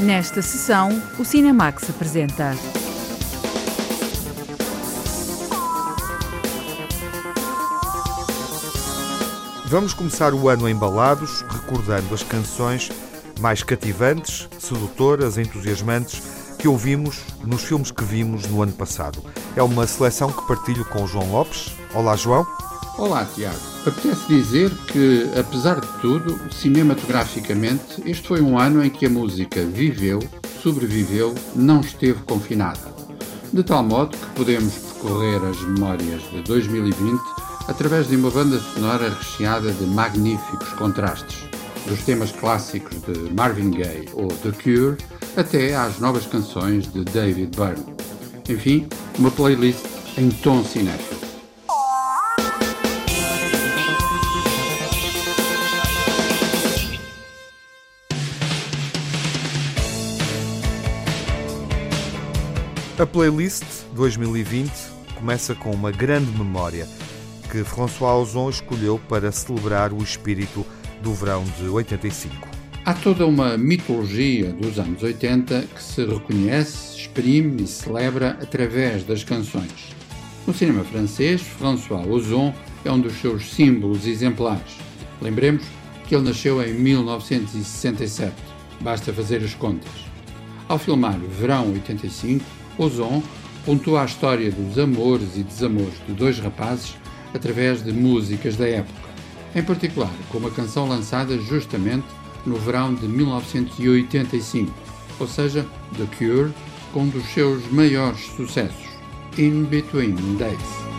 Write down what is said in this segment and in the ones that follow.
Nesta sessão, o Cinemax apresenta. Vamos começar o ano embalados, recordando as canções mais cativantes, sedutoras, entusiasmantes que ouvimos nos filmes que vimos no ano passado. É uma seleção que partilho com João Lopes. Olá, João. Olá, Tiago. Apetece dizer que, apesar de tudo, cinematograficamente, este foi um ano em que a música viveu, sobreviveu, não esteve confinada. De tal modo que podemos percorrer as memórias de 2020 através de uma banda sonora recheada de magníficos contrastes, dos temas clássicos de Marvin Gaye ou The Cure até às novas canções de David Byrne. Enfim, uma playlist em tom cinéfilo. A playlist 2020 começa com uma grande memória que François Ozon escolheu para celebrar o espírito do verão de 85. Há toda uma mitologia dos anos 80 que se reconhece, exprime e celebra através das canções. No cinema francês, François Ozon é um dos seus símbolos exemplares. Lembremos que ele nasceu em 1967, basta fazer as contas. Ao filmar Verão 85, Ozon pontua a história dos amores e desamores de dois rapazes através de músicas da época, em particular com uma canção lançada justamente no verão de 1985, ou seja, The Cure, com um dos seus maiores sucessos, In Between Days.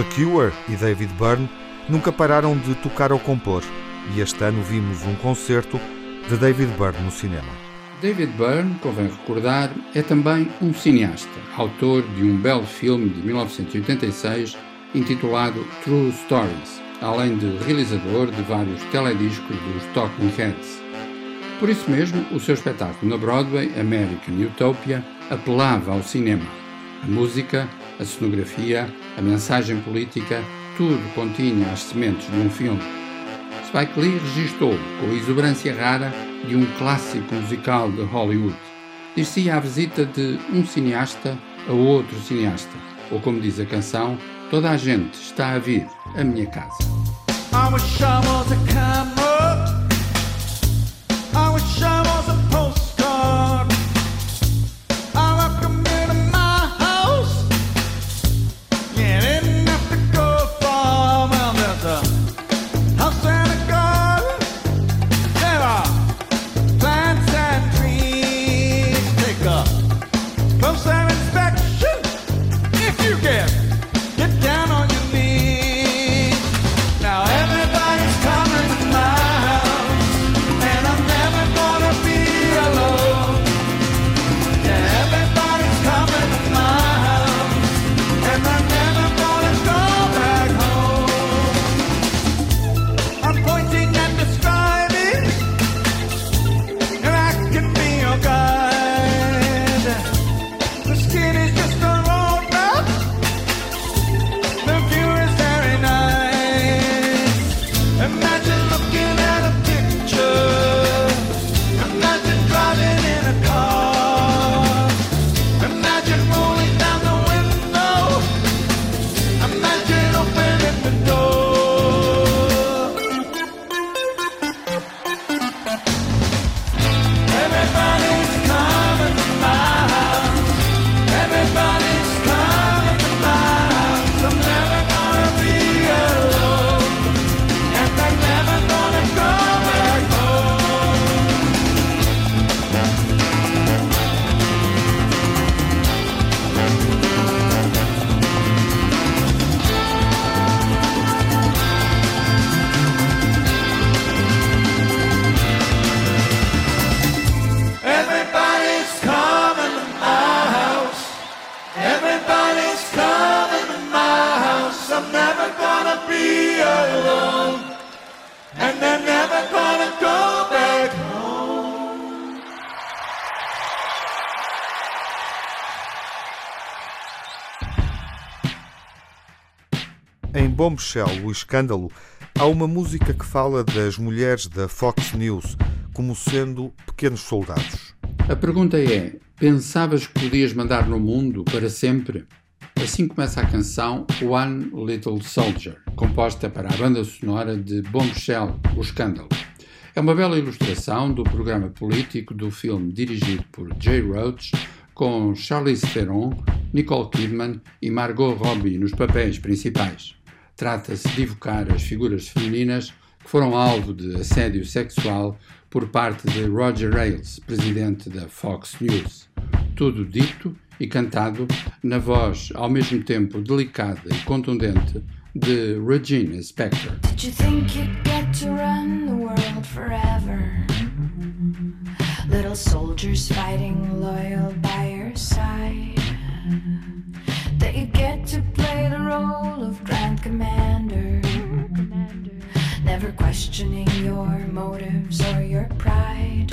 The Cure e David Byrne nunca pararam de tocar ou compor, e este ano vimos um concerto de David Byrne no cinema. David Byrne, convém recordar, é também um cineasta, autor de um belo filme de 1986 intitulado True Stories, além de realizador de vários telediscos dos Talking Heads. Por isso mesmo, o seu espetáculo na Broadway, American Utopia, apelava ao cinema a música, a cenografia, a mensagem política, tudo continha as sementes de um filme. Spike Lee registou com a exuberância rara de um clássico musical de Hollywood. Dir-se a visita de um cineasta a outro cineasta, ou como diz a canção, toda a gente está a vir à minha casa. Bombshell, o escândalo, há uma música que fala das mulheres da Fox News como sendo pequenos soldados. A pergunta é: pensavas que podias mandar no mundo para sempre? Assim começa a canção One Little Soldier, composta para a banda sonora de Bombshell, O Escândalo. É uma bela ilustração do programa político do filme dirigido por Jay Roach, com Charlize Theron, Nicole Kidman e Margot Robbie nos papéis principais. Trata-se de evocar as figuras femininas que foram alvo de assédio sexual por parte de Roger Ailes, presidente da Fox News. Tudo dito e cantado na voz ao mesmo tempo delicada e contundente de Regina Spektor. Did you think you'd get to run the world forever? Little soldiers fighting loyal by your side. That you get to play the role of Grand Commander. Never questioning your motives or your pride.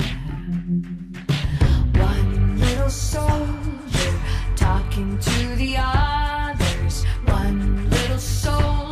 One little soldier talking to the others. One little soldier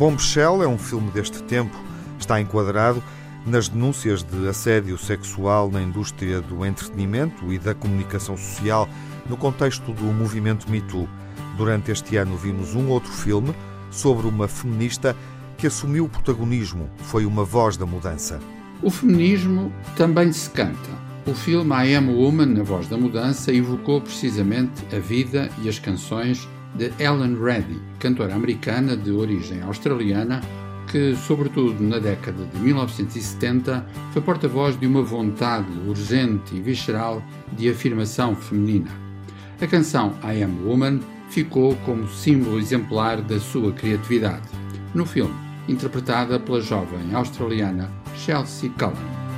Bombshell é um filme deste tempo. Está enquadrado nas denúncias de assédio sexual na indústria do entretenimento e da comunicação social no contexto do movimento Me Too. Durante este ano vimos um outro filme sobre uma feminista que assumiu o protagonismo, foi uma voz da mudança. O feminismo também se canta. O filme I Am a Woman, na voz da mudança, evocou precisamente a vida e as canções de Ellen Reddy, cantora americana de origem australiana, que, sobretudo na década de 1970, foi porta-voz de uma vontade urgente e visceral de afirmação feminina. A canção I Am Woman ficou como símbolo exemplar da sua criatividade. No filme, interpretada pela jovem australiana Chelsea Cullen.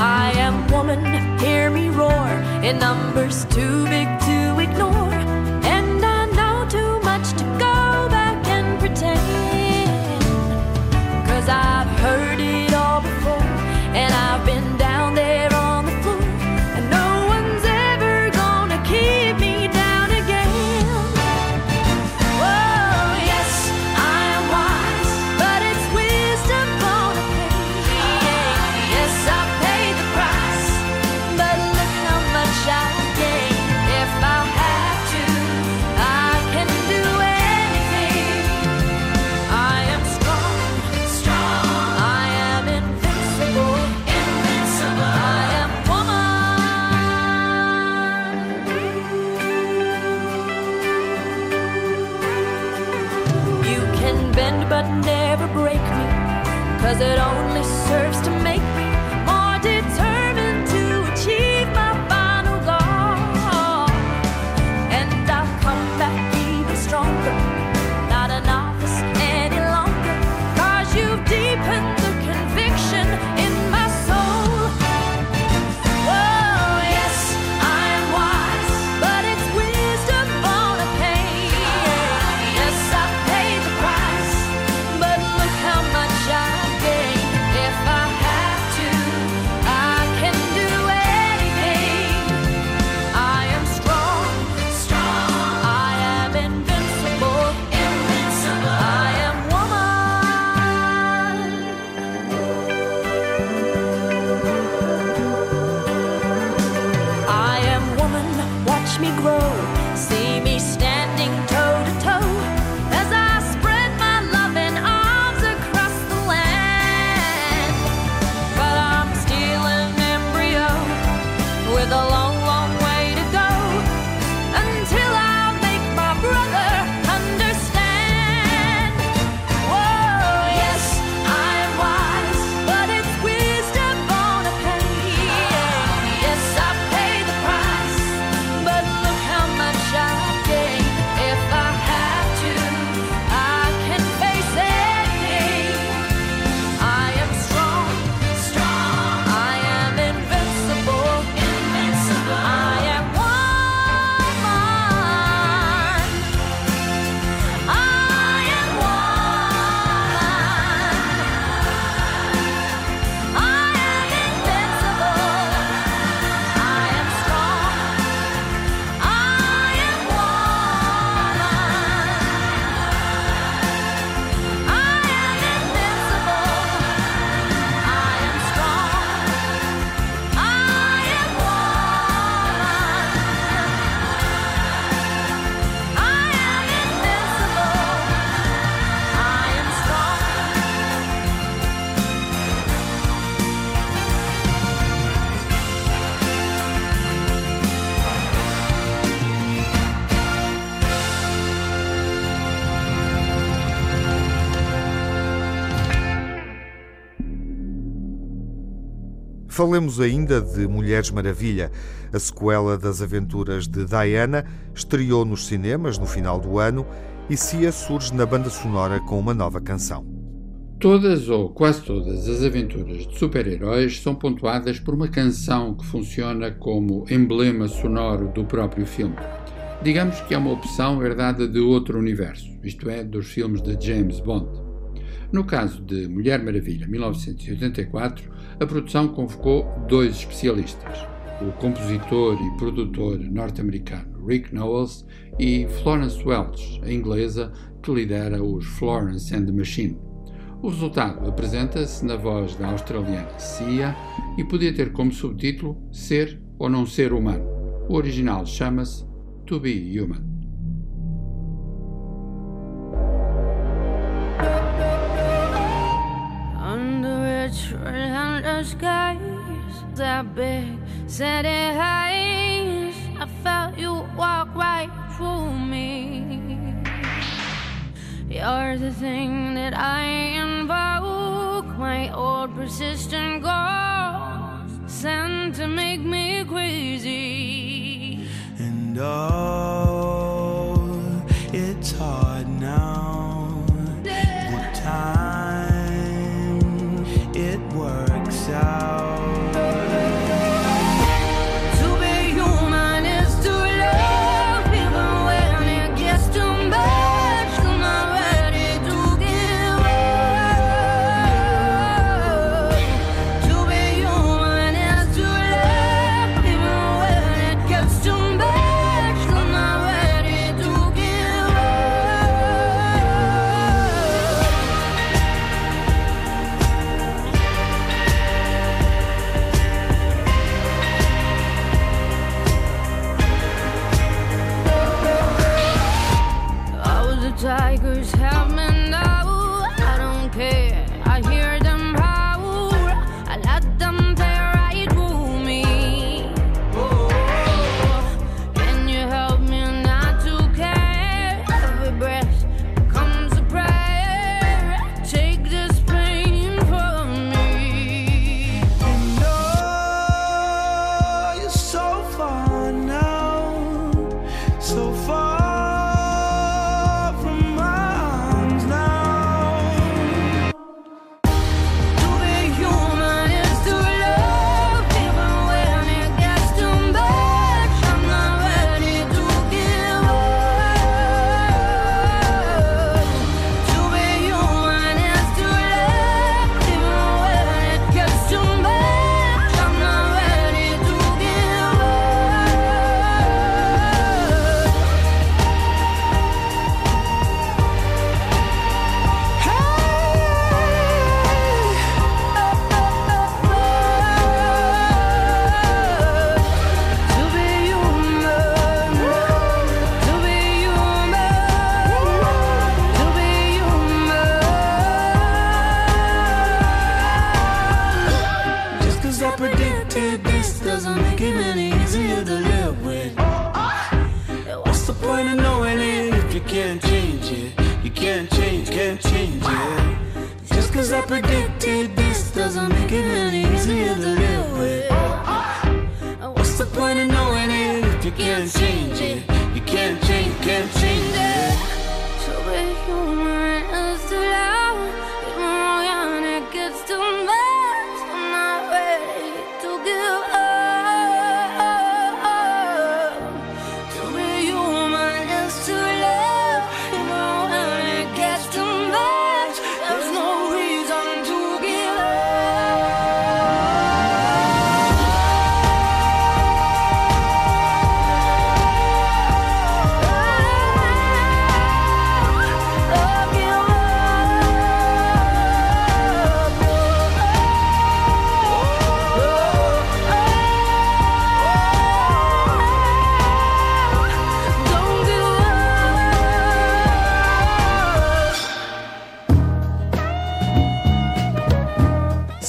I am woman, hear me roar in numbers too big to ignore. And I know too much to go back and pretend. Cause I've heard it all before, and I've been Falemos ainda de Mulheres Maravilha. A sequela das aventuras de Diana estreou nos cinemas no final do ano e Cia surge na banda sonora com uma nova canção. Todas ou quase todas as aventuras de super-heróis são pontuadas por uma canção que funciona como emblema sonoro do próprio filme. Digamos que é uma opção herdada de outro universo, isto é, dos filmes de James Bond. No caso de Mulher Maravilha 1984, a produção convocou dois especialistas, o compositor e produtor norte-americano Rick Knowles e Florence Welch, a inglesa que lidera os Florence and the Machine. O resultado apresenta-se na voz da australiana Cia e podia ter como subtítulo Ser ou Não Ser Humano. O original chama-se To Be Human. skies that big setting highs. I felt you walk right through me. You're the thing that I invoke, my old persistent ghost, sent to make me crazy. And oh.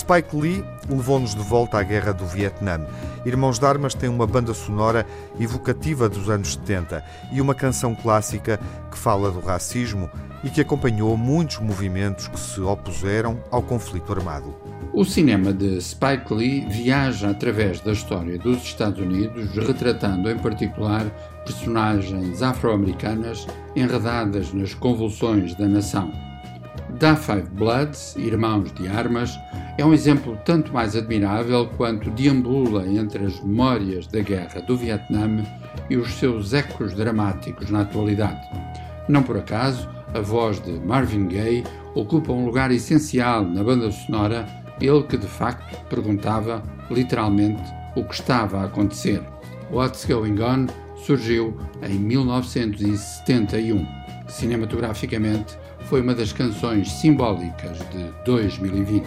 Spike Lee levou-nos de volta à Guerra do Vietnã. Irmãos d'Armas tem uma banda sonora evocativa dos anos 70 e uma canção clássica que fala do racismo e que acompanhou muitos movimentos que se opuseram ao conflito armado. O cinema de Spike Lee viaja através da história dos Estados Unidos, retratando em particular personagens afro-americanas enredadas nas convulsões da nação da Five Bloods, Irmãos de Armas, é um exemplo tanto mais admirável quanto deambula entre as memórias da guerra do Vietnã e os seus ecos dramáticos na atualidade. Não por acaso, a voz de Marvin Gaye ocupa um lugar essencial na banda sonora, ele que de facto perguntava literalmente o que estava a acontecer. What's Going On surgiu em 1971. Cinematograficamente, foi uma das canções simbólicas de 2020.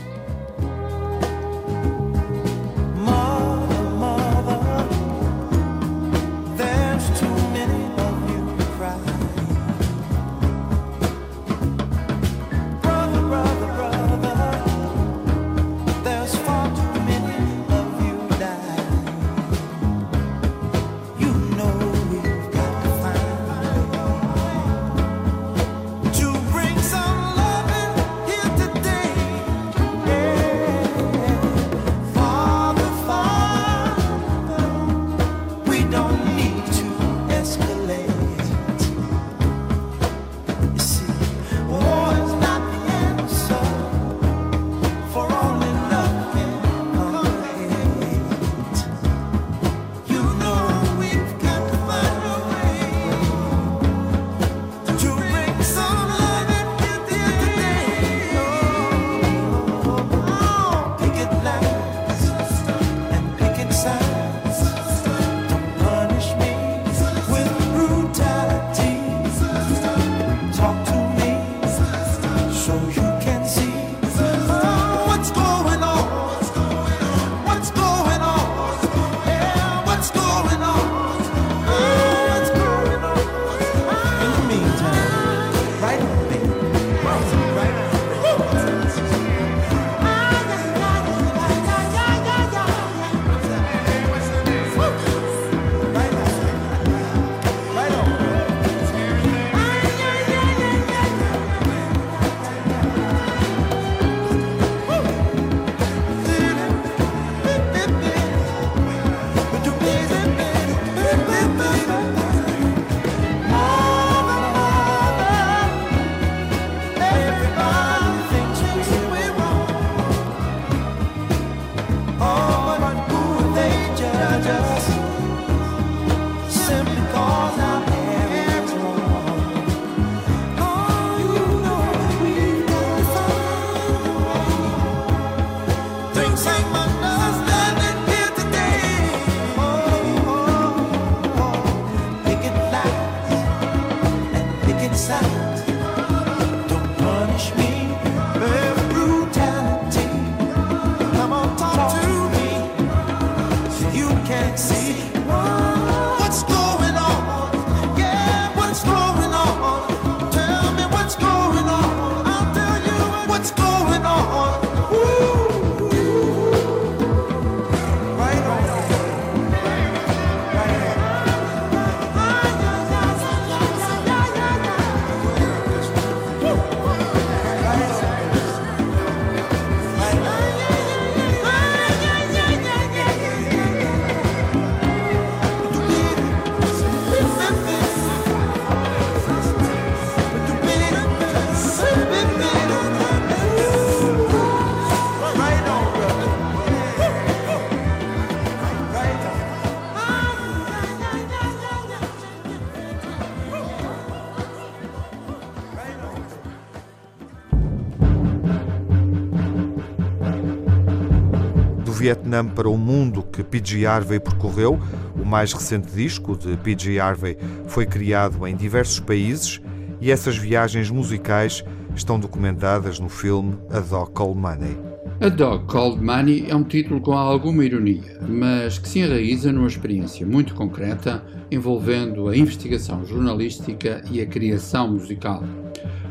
Vietnã para o mundo que P.G. Harvey percorreu, o mais recente disco de P.G. Harvey foi criado em diversos países e essas viagens musicais estão documentadas no filme A Dog Called Money. A Dog Called Money é um título com alguma ironia, mas que se enraiza numa experiência muito concreta envolvendo a investigação jornalística e a criação musical.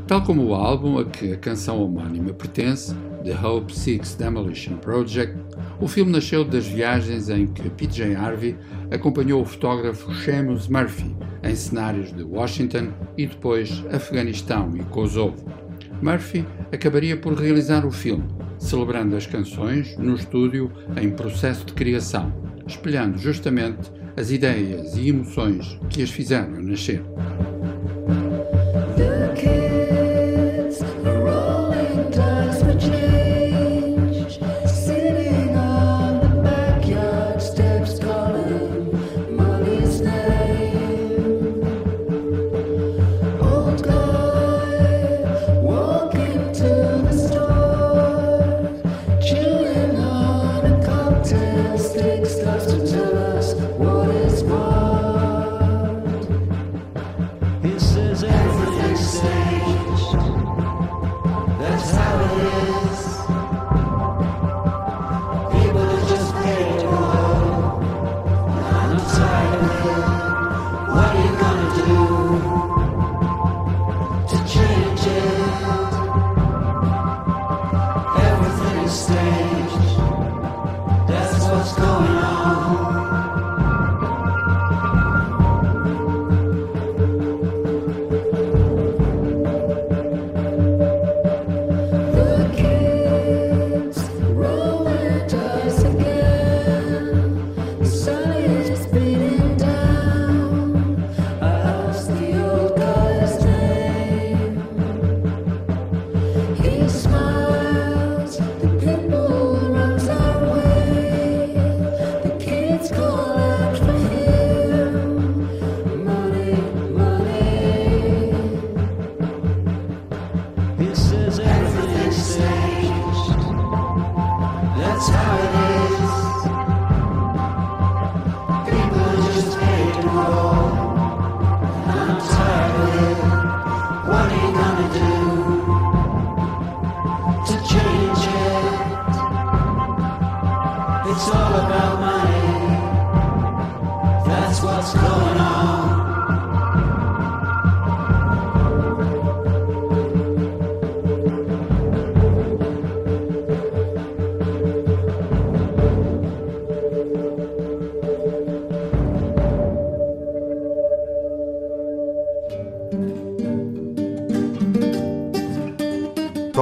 Tal como o álbum a que a canção homónima pertence, The Hope Six Demolition Project, o filme nasceu das viagens em que P.J. Harvey acompanhou o fotógrafo Seamus Murphy em cenários de Washington e depois Afeganistão e Kosovo. Murphy acabaria por realizar o filme, celebrando as canções no estúdio em processo de criação, espelhando justamente as ideias e emoções que as fizeram nascer.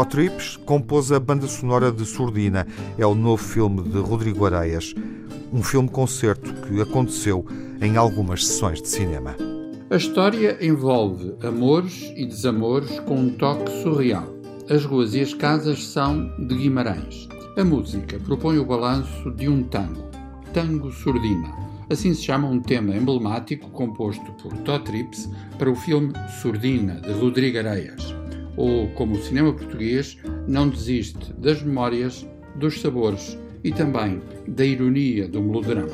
Trips compôs a banda sonora de Surdina. É o novo filme de Rodrigo Areias. Um filme-concerto que aconteceu em algumas sessões de cinema. A história envolve amores e desamores com um toque surreal. As ruas e as casas são de Guimarães. A música propõe o balanço de um tango, Tango Surdina, Assim se chama um tema emblemático composto por Todd Trips para o filme Surdina, de Rodrigo Areias, ou como o cinema português não desiste das memórias, dos sabores e também da ironia do melodrama.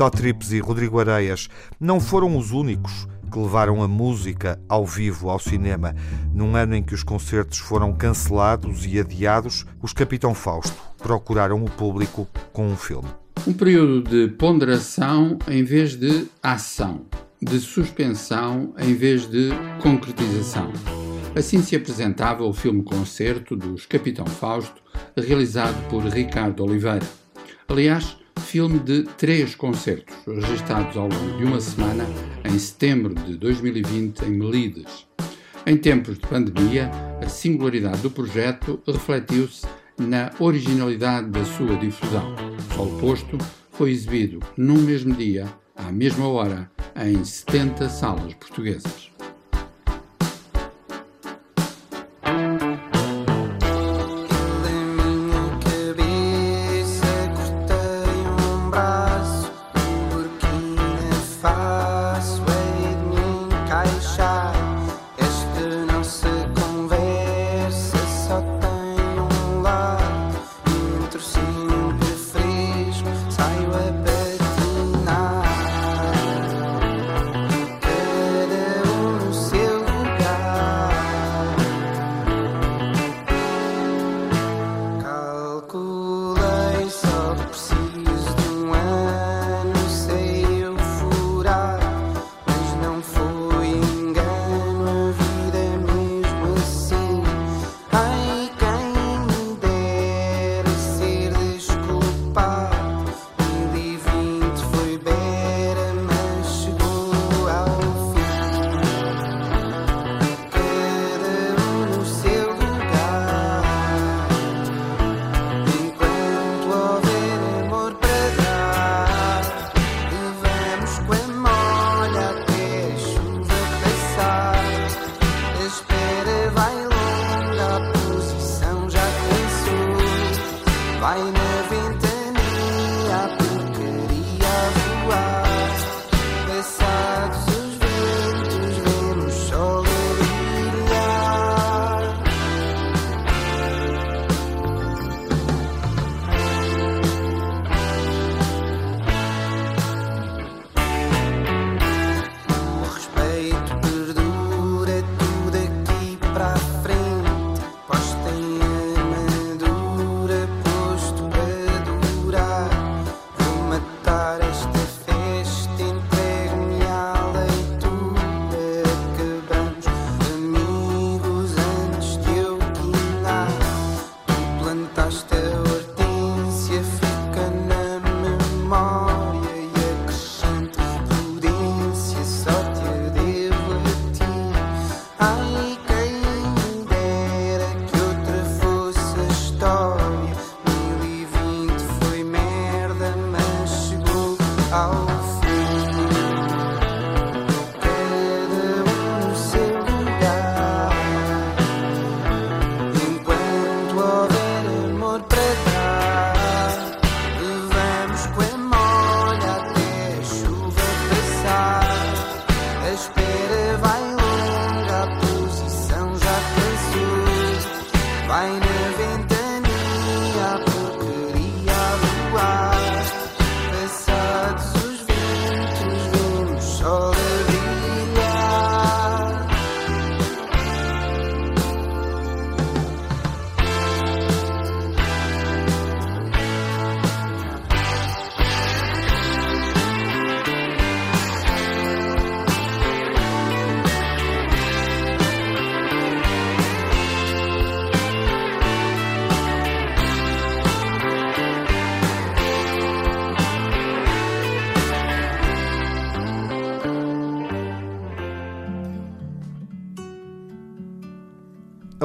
Tó e Rodrigo Areias não foram os únicos que levaram a música ao vivo ao cinema. Num ano em que os concertos foram cancelados e adiados, os Capitão Fausto procuraram o público com um filme. Um período de ponderação em vez de ação, de suspensão em vez de concretização. Assim se apresentava o filme-concerto dos Capitão Fausto, realizado por Ricardo Oliveira. Aliás, filme de três concertos, registados ao longo de uma semana em setembro de 2020 em Melides. Em tempos de pandemia, a singularidade do projeto refletiu-se na originalidade da sua difusão. O posto foi exibido no mesmo dia, à mesma hora, em 70 salas portuguesas.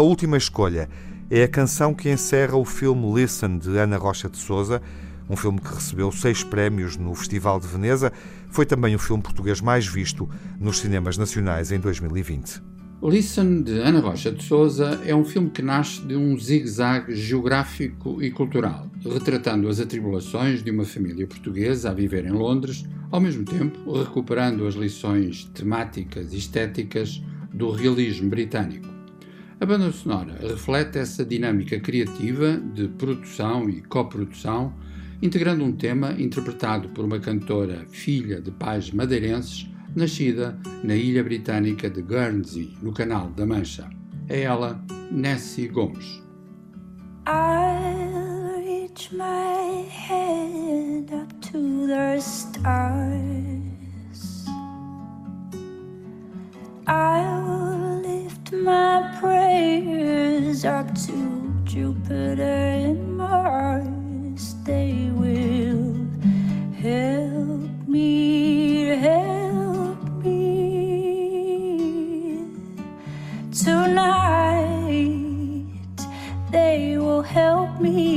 Última escolha é a canção que encerra o filme Listen, de Ana Rocha de Souza, um filme que recebeu seis prémios no Festival de Veneza. Foi também o filme português mais visto nos cinemas nacionais em 2020. Listen, de Ana Rocha de Souza, é um filme que nasce de um zigue-zague geográfico e cultural, retratando as atribulações de uma família portuguesa a viver em Londres, ao mesmo tempo recuperando as lições temáticas e estéticas do realismo britânico. A banda sonora reflete essa dinâmica criativa de produção e coprodução, integrando um tema interpretado por uma cantora filha de pais madeirenses, nascida na ilha britânica de Guernsey, no Canal da Mancha. É ela, Nessie Gomes. I'll reach my head up to the stars. I'll lift my prayers up to Jupiter and Mars. They will help me, help me tonight they will help me.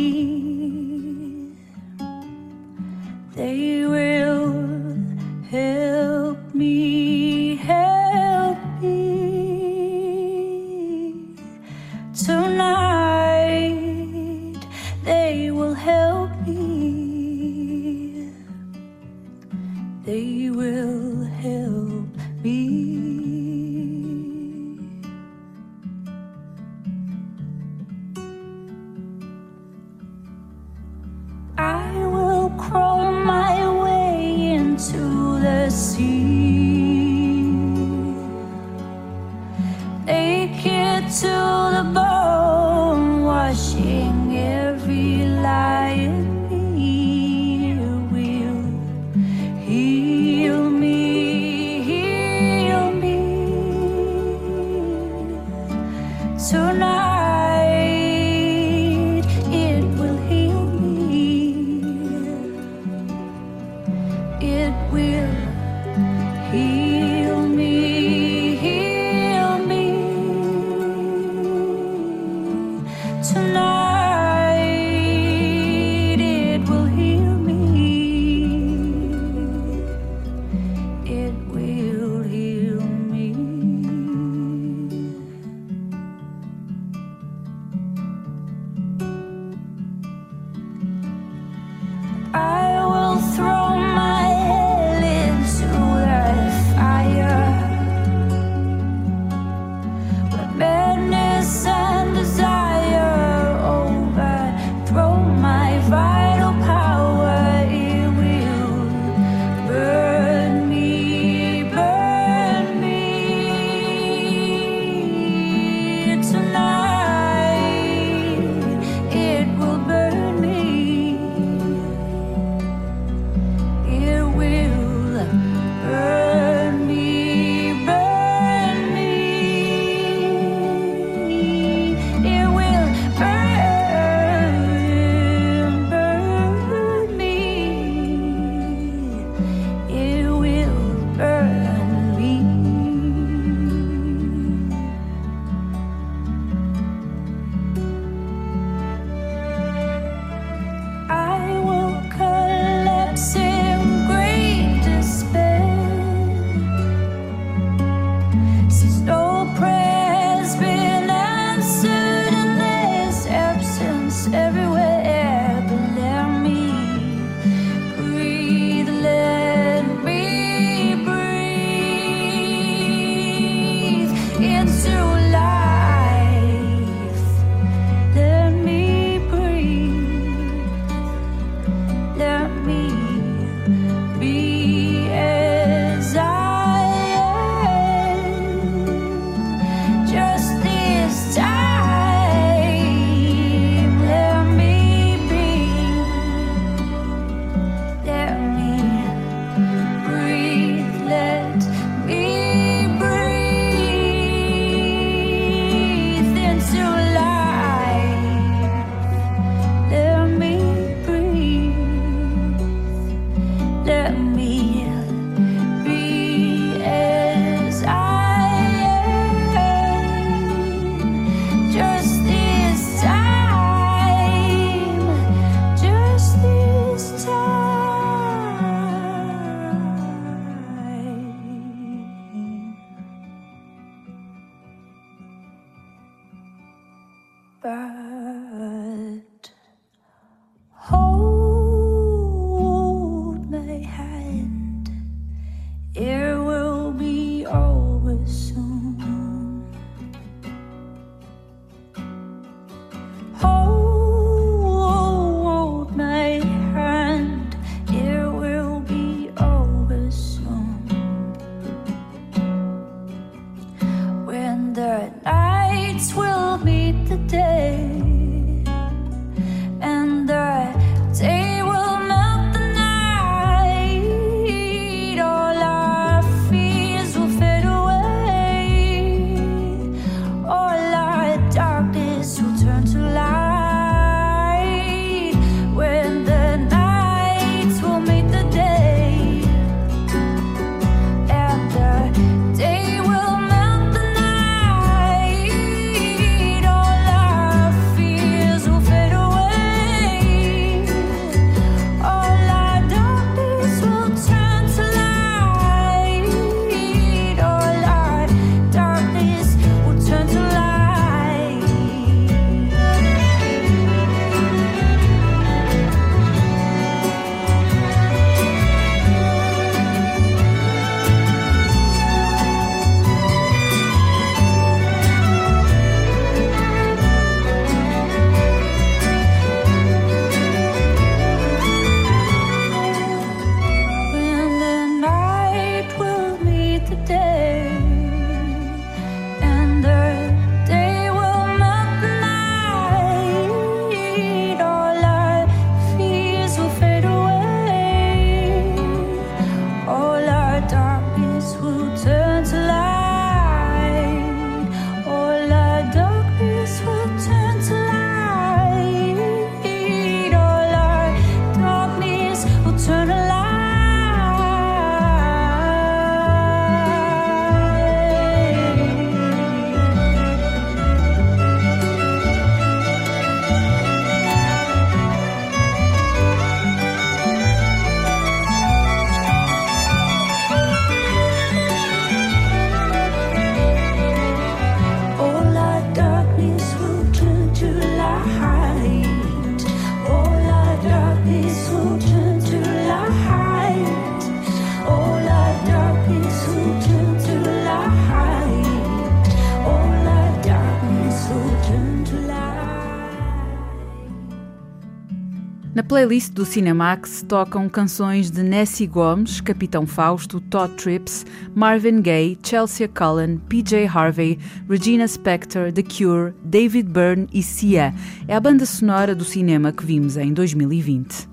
Playlist do Cinemax tocam canções de Nessie Gomes, Capitão Fausto, Todd Trips, Marvin Gaye, Chelsea Cullen, PJ Harvey, Regina Spektor, The Cure, David Byrne e Sia. É a banda sonora do cinema que vimos em 2020.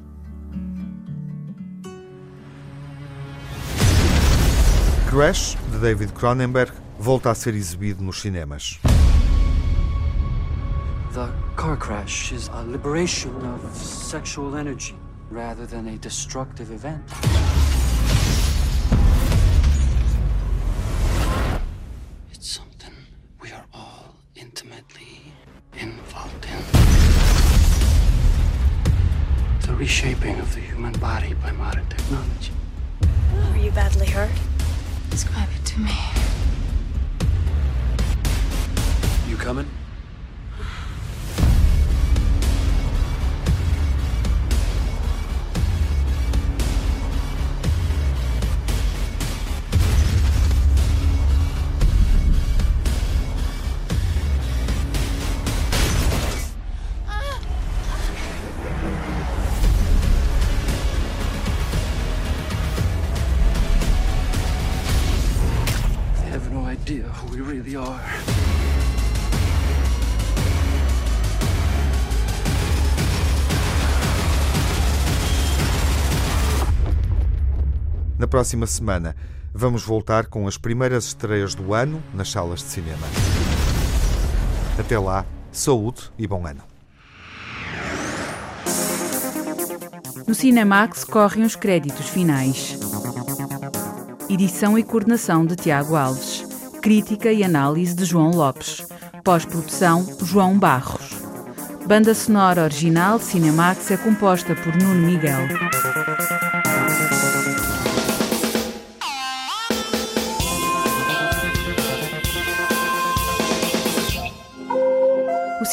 Crash, de David Cronenberg, volta a ser exibido nos cinemas. The car crash is a liberation of sexual energy rather than a destructive event. It's something we are all intimately involved in. The reshaping of the human body by modern technology. Were you badly hurt? Describe it to me. You coming? Próxima semana, vamos voltar com as primeiras estreias do ano nas salas de cinema. Até lá, saúde e bom ano. No Cinemax correm os créditos finais. Edição e coordenação de Tiago Alves. Crítica e análise de João Lopes. Pós-produção, João Barros. Banda sonora original Cinemax é composta por Nuno Miguel.